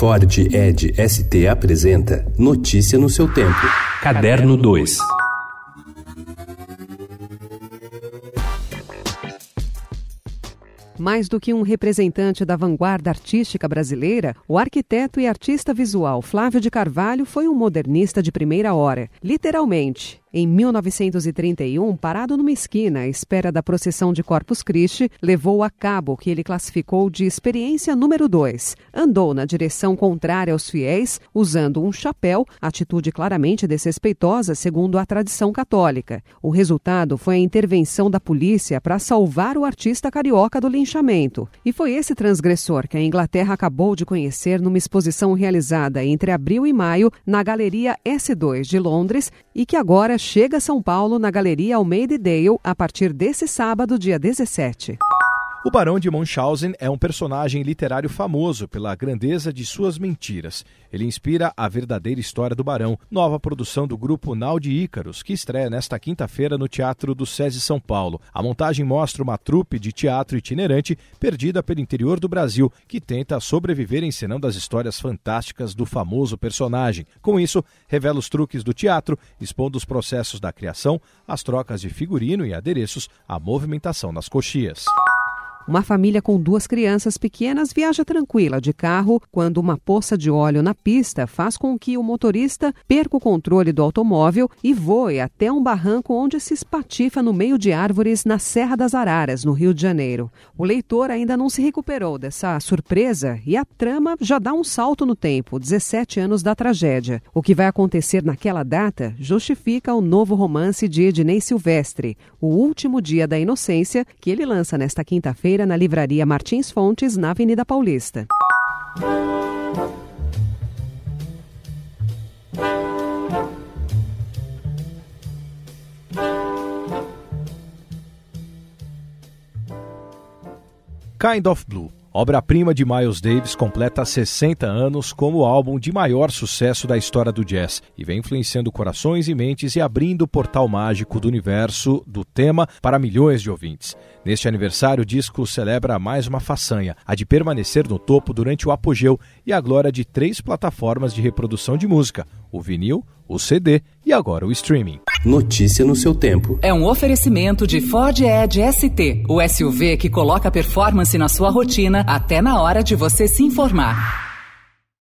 Ford Ed ST apresenta Notícia no seu tempo. Caderno 2. Mais do que um representante da vanguarda artística brasileira, o arquiteto e artista visual Flávio de Carvalho foi um modernista de primeira hora. Literalmente, em 1931, parado numa esquina à espera da procissão de Corpus Christi, levou a cabo o que ele classificou de experiência número 2. Andou na direção contrária aos fiéis, usando um chapéu, atitude claramente desrespeitosa segundo a tradição católica. O resultado foi a intervenção da polícia para salvar o artista carioca do linchamento. E foi esse transgressor que a Inglaterra acabou de conhecer numa exposição realizada entre abril e maio na Galeria S2 de Londres e que agora chega a São Paulo na Galeria Almeida Dale a partir desse sábado, dia 17. O Barão de Munchausen é um personagem literário famoso pela grandeza de suas mentiras. Ele inspira a verdadeira história do Barão, nova produção do grupo Nau de Ícaros, que estreia nesta quinta-feira no Teatro do SESI São Paulo. A montagem mostra uma trupe de teatro itinerante perdida pelo interior do Brasil, que tenta sobreviver encenando as histórias fantásticas do famoso personagem. Com isso, revela os truques do teatro, expondo os processos da criação, as trocas de figurino e adereços, a movimentação nas coxias. Uma família com duas crianças pequenas viaja tranquila de carro quando uma poça de óleo na pista faz com que o motorista perca o controle do automóvel e voe até um barranco onde se espatifa no meio de árvores na Serra das Araras, no Rio de Janeiro. O leitor ainda não se recuperou dessa surpresa e a trama já dá um salto no tempo, 17 anos da tragédia. O que vai acontecer naquela data justifica o novo romance de Ednei Silvestre, O Último Dia da Inocência, que ele lança nesta quinta-feira feira na Livraria Martins Fontes, na Avenida Paulista. Kind of Blue Obra-prima de Miles Davis completa 60 anos como o álbum de maior sucesso da história do jazz e vem influenciando corações e mentes e abrindo o portal mágico do universo do tema para milhões de ouvintes. Neste aniversário, o disco celebra mais uma façanha, a de permanecer no topo durante o apogeu e a glória de três plataformas de reprodução de música: o vinil, o CD e agora o streaming. Notícia no seu tempo. É um oferecimento de Ford Edge ST, o SUV que coloca performance na sua rotina até na hora de você se informar.